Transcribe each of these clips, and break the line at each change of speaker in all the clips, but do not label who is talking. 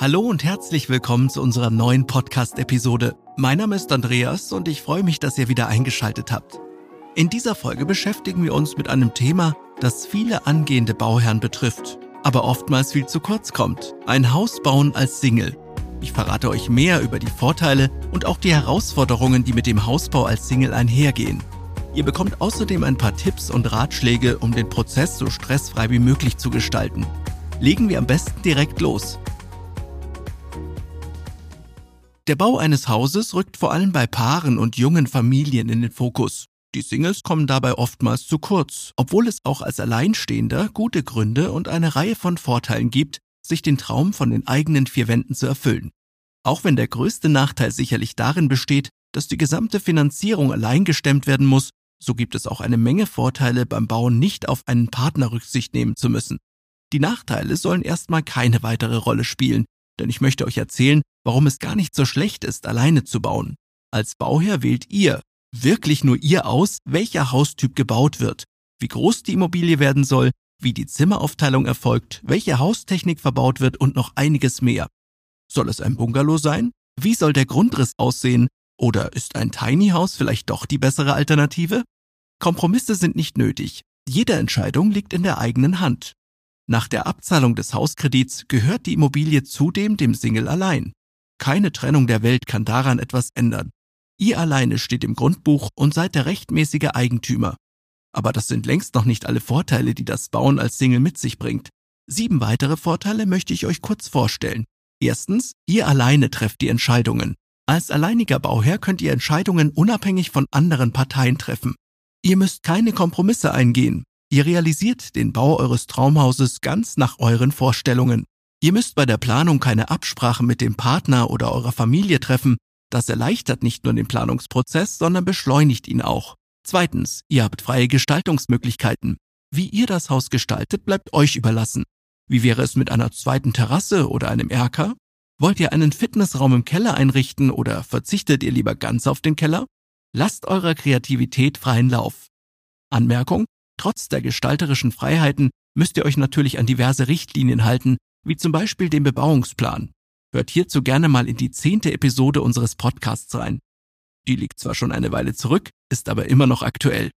Hallo und herzlich willkommen zu unserer neuen Podcast-Episode. Mein Name ist Andreas und ich freue mich, dass ihr wieder eingeschaltet habt. In dieser Folge beschäftigen wir uns mit einem Thema, das viele angehende Bauherren betrifft, aber oftmals viel zu kurz kommt. Ein Haus bauen als Single. Ich verrate euch mehr über die Vorteile und auch die Herausforderungen, die mit dem Hausbau als Single einhergehen. Ihr bekommt außerdem ein paar Tipps und Ratschläge, um den Prozess so stressfrei wie möglich zu gestalten. Legen wir am besten direkt los. Der Bau eines Hauses rückt vor allem bei Paaren und jungen Familien in den Fokus. Die Singles kommen dabei oftmals zu kurz, obwohl es auch als Alleinstehender gute Gründe und eine Reihe von Vorteilen gibt, sich den Traum von den eigenen vier Wänden zu erfüllen. Auch wenn der größte Nachteil sicherlich darin besteht, dass die gesamte Finanzierung allein gestemmt werden muss, so gibt es auch eine Menge Vorteile beim Bauen nicht auf einen Partner Rücksicht nehmen zu müssen. Die Nachteile sollen erstmal keine weitere Rolle spielen, denn ich möchte euch erzählen, warum es gar nicht so schlecht ist, alleine zu bauen. Als Bauherr wählt ihr, wirklich nur ihr aus, welcher Haustyp gebaut wird, wie groß die Immobilie werden soll, wie die Zimmeraufteilung erfolgt, welche Haustechnik verbaut wird und noch einiges mehr. Soll es ein Bungalow sein? Wie soll der Grundriss aussehen? Oder ist ein Tiny House vielleicht doch die bessere Alternative? Kompromisse sind nicht nötig. Jede Entscheidung liegt in der eigenen Hand. Nach der Abzahlung des Hauskredits gehört die Immobilie zudem dem Single allein. Keine Trennung der Welt kann daran etwas ändern. Ihr alleine steht im Grundbuch und seid der rechtmäßige Eigentümer. Aber das sind längst noch nicht alle Vorteile, die das Bauen als Single mit sich bringt. Sieben weitere Vorteile möchte ich euch kurz vorstellen. Erstens, ihr alleine trefft die Entscheidungen. Als alleiniger Bauherr könnt ihr Entscheidungen unabhängig von anderen Parteien treffen. Ihr müsst keine Kompromisse eingehen. Ihr realisiert den Bau eures Traumhauses ganz nach euren Vorstellungen. Ihr müsst bei der Planung keine Absprache mit dem Partner oder eurer Familie treffen. Das erleichtert nicht nur den Planungsprozess, sondern beschleunigt ihn auch. Zweitens, ihr habt freie Gestaltungsmöglichkeiten. Wie ihr das Haus gestaltet, bleibt euch überlassen. Wie wäre es mit einer zweiten Terrasse oder einem Erker? Wollt ihr einen Fitnessraum im Keller einrichten oder verzichtet ihr lieber ganz auf den Keller? Lasst eurer Kreativität freien Lauf. Anmerkung, Trotz der gestalterischen Freiheiten müsst ihr euch natürlich an diverse Richtlinien halten, wie zum Beispiel den Bebauungsplan. Hört hierzu gerne mal in die zehnte Episode unseres Podcasts rein. Die liegt zwar schon eine Weile zurück, ist aber immer noch aktuell.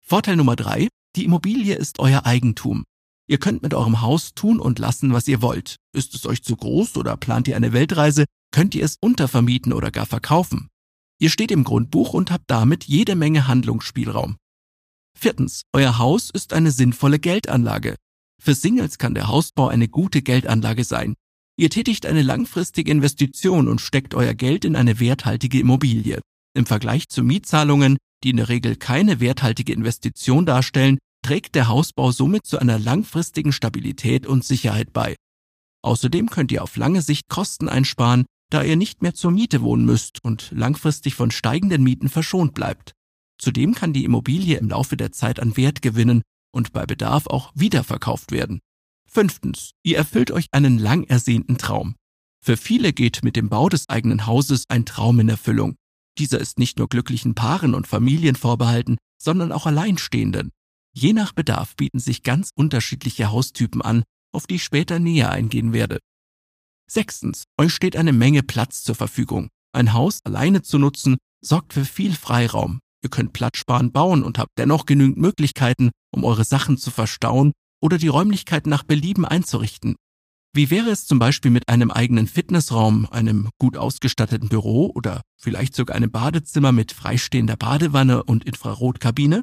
Vorteil Nummer drei, die Immobilie ist euer Eigentum. Ihr könnt mit eurem Haus tun und lassen, was ihr wollt. Ist es euch zu groß oder plant ihr eine Weltreise, könnt ihr es untervermieten oder gar verkaufen. Ihr steht im Grundbuch und habt damit jede Menge Handlungsspielraum. Viertens, euer Haus ist eine sinnvolle Geldanlage. Für Singles kann der Hausbau eine gute Geldanlage sein. Ihr tätigt eine langfristige Investition und steckt euer Geld in eine werthaltige Immobilie. Im Vergleich zu Mietzahlungen, die in der Regel keine werthaltige Investition darstellen, trägt der Hausbau somit zu einer langfristigen Stabilität und Sicherheit bei. Außerdem könnt ihr auf lange Sicht Kosten einsparen, da ihr nicht mehr zur Miete wohnen müsst und langfristig von steigenden Mieten verschont bleibt. Zudem kann die Immobilie im Laufe der Zeit an Wert gewinnen und bei Bedarf auch wiederverkauft werden. Fünftens, ihr erfüllt euch einen lang ersehnten Traum. Für viele geht mit dem Bau des eigenen Hauses ein Traum in Erfüllung. Dieser ist nicht nur glücklichen Paaren und Familien vorbehalten, sondern auch Alleinstehenden. Je nach Bedarf bieten sich ganz unterschiedliche Haustypen an, auf die ich später näher eingehen werde. Sechstens, euch steht eine Menge Platz zur Verfügung. Ein Haus alleine zu nutzen, sorgt für viel Freiraum, Ihr könnt platzsparend bauen und habt dennoch genügend Möglichkeiten, um eure Sachen zu verstauen oder die Räumlichkeiten nach Belieben einzurichten. Wie wäre es zum Beispiel mit einem eigenen Fitnessraum, einem gut ausgestatteten Büro oder vielleicht sogar einem Badezimmer mit freistehender Badewanne und Infrarotkabine?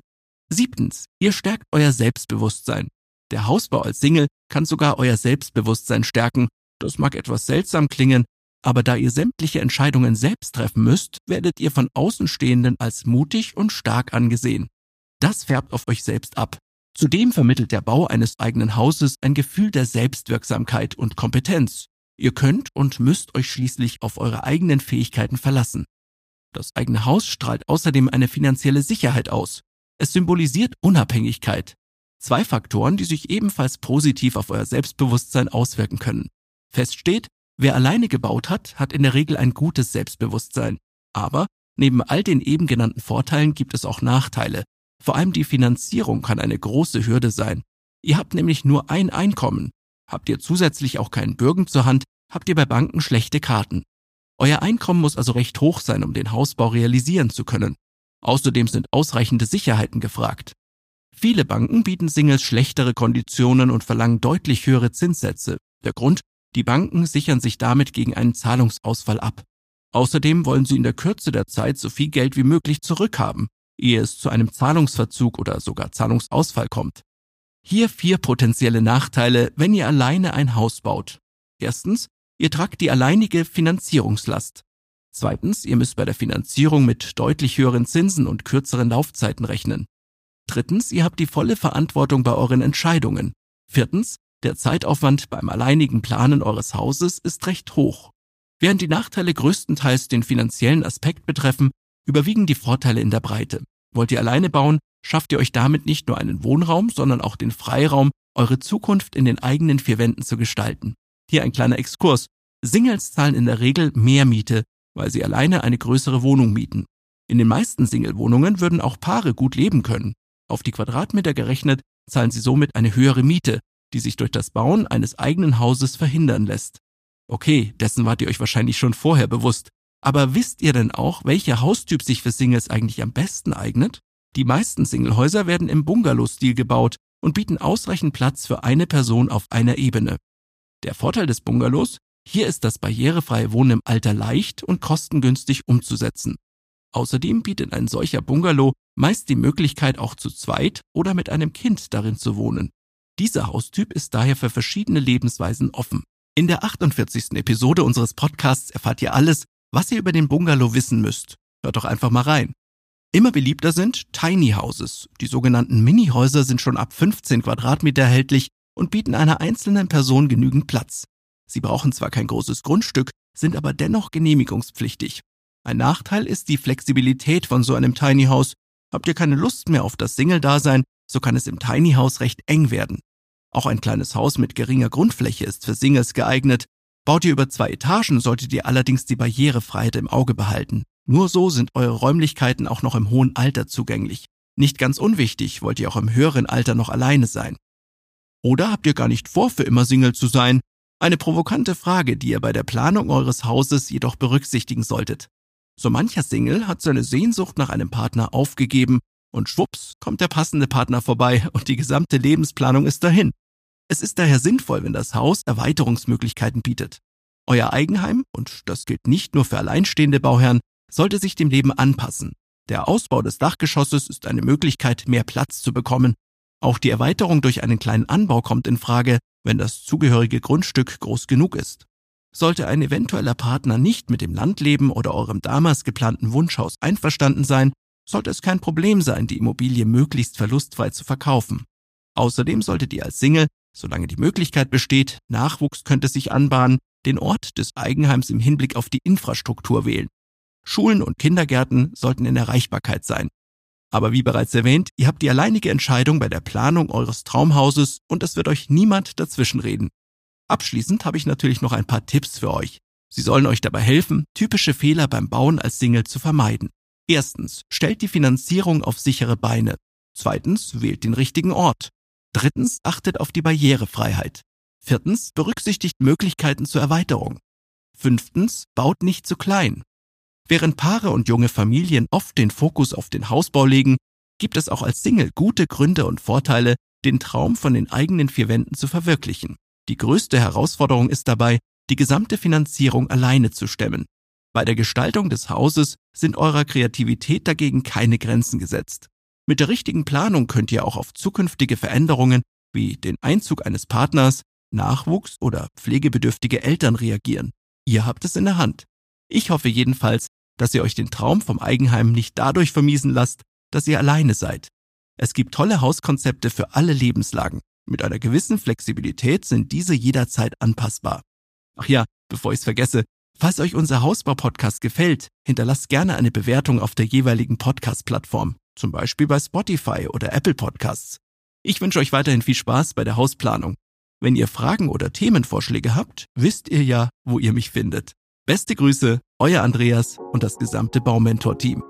Siebtens, ihr stärkt euer Selbstbewusstsein. Der Hausbau als Single kann sogar euer Selbstbewusstsein stärken. Das mag etwas seltsam klingen, aber da ihr sämtliche Entscheidungen selbst treffen müsst, werdet ihr von Außenstehenden als mutig und stark angesehen. Das färbt auf euch selbst ab. Zudem vermittelt der Bau eines eigenen Hauses ein Gefühl der Selbstwirksamkeit und Kompetenz. Ihr könnt und müsst euch schließlich auf eure eigenen Fähigkeiten verlassen. Das eigene Haus strahlt außerdem eine finanzielle Sicherheit aus. Es symbolisiert Unabhängigkeit. Zwei Faktoren, die sich ebenfalls positiv auf euer Selbstbewusstsein auswirken können. Fest steht, Wer alleine gebaut hat, hat in der Regel ein gutes Selbstbewusstsein. Aber neben all den eben genannten Vorteilen gibt es auch Nachteile. Vor allem die Finanzierung kann eine große Hürde sein. Ihr habt nämlich nur ein Einkommen. Habt ihr zusätzlich auch keinen Bürgen zur Hand, habt ihr bei Banken schlechte Karten. Euer Einkommen muss also recht hoch sein, um den Hausbau realisieren zu können. Außerdem sind ausreichende Sicherheiten gefragt. Viele Banken bieten Singles schlechtere Konditionen und verlangen deutlich höhere Zinssätze. Der Grund, die Banken sichern sich damit gegen einen Zahlungsausfall ab. Außerdem wollen sie in der Kürze der Zeit so viel Geld wie möglich zurückhaben, ehe es zu einem Zahlungsverzug oder sogar Zahlungsausfall kommt. Hier vier potenzielle Nachteile, wenn ihr alleine ein Haus baut. Erstens, ihr tragt die alleinige Finanzierungslast. Zweitens, ihr müsst bei der Finanzierung mit deutlich höheren Zinsen und kürzeren Laufzeiten rechnen. Drittens, ihr habt die volle Verantwortung bei euren Entscheidungen. Viertens, der Zeitaufwand beim alleinigen Planen eures Hauses ist recht hoch. Während die Nachteile größtenteils den finanziellen Aspekt betreffen, überwiegen die Vorteile in der Breite. Wollt ihr alleine bauen, schafft ihr euch damit nicht nur einen Wohnraum, sondern auch den Freiraum, eure Zukunft in den eigenen vier Wänden zu gestalten. Hier ein kleiner Exkurs. Singles zahlen in der Regel mehr Miete, weil sie alleine eine größere Wohnung mieten. In den meisten Single-Wohnungen würden auch Paare gut leben können. Auf die Quadratmeter gerechnet zahlen sie somit eine höhere Miete, die sich durch das Bauen eines eigenen Hauses verhindern lässt. Okay, dessen wart ihr euch wahrscheinlich schon vorher bewusst. Aber wisst ihr denn auch, welcher Haustyp sich für Singles eigentlich am besten eignet? Die meisten Singlehäuser werden im Bungalow-Stil gebaut und bieten ausreichend Platz für eine Person auf einer Ebene. Der Vorteil des Bungalows, hier ist das barrierefreie Wohnen im Alter leicht und kostengünstig umzusetzen. Außerdem bietet ein solcher Bungalow meist die Möglichkeit, auch zu zweit oder mit einem Kind darin zu wohnen. Dieser Haustyp ist daher für verschiedene Lebensweisen offen. In der 48. Episode unseres Podcasts erfahrt ihr alles, was ihr über den Bungalow wissen müsst. Hört doch einfach mal rein. Immer beliebter sind Tiny Houses. Die sogenannten Mini-Häuser sind schon ab 15 Quadratmeter erhältlich und bieten einer einzelnen Person genügend Platz. Sie brauchen zwar kein großes Grundstück, sind aber dennoch genehmigungspflichtig. Ein Nachteil ist die Flexibilität von so einem Tiny House. Habt ihr keine Lust mehr auf das Single-Dasein, so kann es im Tiny House recht eng werden. Auch ein kleines Haus mit geringer Grundfläche ist für Singles geeignet. Baut ihr über zwei Etagen, solltet ihr allerdings die Barrierefreiheit im Auge behalten. Nur so sind eure Räumlichkeiten auch noch im hohen Alter zugänglich. Nicht ganz unwichtig, wollt ihr auch im höheren Alter noch alleine sein. Oder habt ihr gar nicht vor, für immer Single zu sein? Eine provokante Frage, die ihr bei der Planung eures Hauses jedoch berücksichtigen solltet. So mancher Single hat seine Sehnsucht nach einem Partner aufgegeben und schwupps kommt der passende Partner vorbei und die gesamte Lebensplanung ist dahin. Es ist daher sinnvoll, wenn das Haus Erweiterungsmöglichkeiten bietet. Euer Eigenheim, und das gilt nicht nur für alleinstehende Bauherren, sollte sich dem Leben anpassen. Der Ausbau des Dachgeschosses ist eine Möglichkeit, mehr Platz zu bekommen. Auch die Erweiterung durch einen kleinen Anbau kommt in Frage, wenn das zugehörige Grundstück groß genug ist. Sollte ein eventueller Partner nicht mit dem Landleben oder eurem damals geplanten Wunschhaus einverstanden sein, sollte es kein Problem sein, die Immobilie möglichst verlustfrei zu verkaufen. Außerdem solltet ihr als Single, solange die Möglichkeit besteht, Nachwuchs könnte sich anbahnen, den Ort des Eigenheims im Hinblick auf die Infrastruktur wählen. Schulen und Kindergärten sollten in Erreichbarkeit sein. Aber wie bereits erwähnt, ihr habt die alleinige Entscheidung bei der Planung eures Traumhauses und es wird euch niemand dazwischenreden. Abschließend habe ich natürlich noch ein paar Tipps für euch. Sie sollen euch dabei helfen, typische Fehler beim Bauen als Single zu vermeiden. Erstens, stellt die Finanzierung auf sichere Beine. Zweitens, wählt den richtigen Ort. Drittens, achtet auf die Barrierefreiheit. Viertens, berücksichtigt Möglichkeiten zur Erweiterung. Fünftens, baut nicht zu klein. Während Paare und junge Familien oft den Fokus auf den Hausbau legen, gibt es auch als Single gute Gründe und Vorteile, den Traum von den eigenen vier Wänden zu verwirklichen. Die größte Herausforderung ist dabei, die gesamte Finanzierung alleine zu stemmen. Bei der Gestaltung des Hauses sind eurer Kreativität dagegen keine Grenzen gesetzt. Mit der richtigen Planung könnt ihr auch auf zukünftige Veränderungen wie den Einzug eines Partners, Nachwuchs oder pflegebedürftige Eltern reagieren. Ihr habt es in der Hand. Ich hoffe jedenfalls, dass ihr euch den Traum vom Eigenheim nicht dadurch vermiesen lasst, dass ihr alleine seid. Es gibt tolle Hauskonzepte für alle Lebenslagen. Mit einer gewissen Flexibilität sind diese jederzeit anpassbar. Ach ja, bevor ich es vergesse, Falls euch unser Hausbau-Podcast gefällt, hinterlasst gerne eine Bewertung auf der jeweiligen Podcast-Plattform, zum Beispiel bei Spotify oder Apple Podcasts. Ich wünsche euch weiterhin viel Spaß bei der Hausplanung. Wenn ihr Fragen oder Themenvorschläge habt, wisst ihr ja, wo ihr mich findet. Beste Grüße, euer Andreas und das gesamte Baumentor-Team.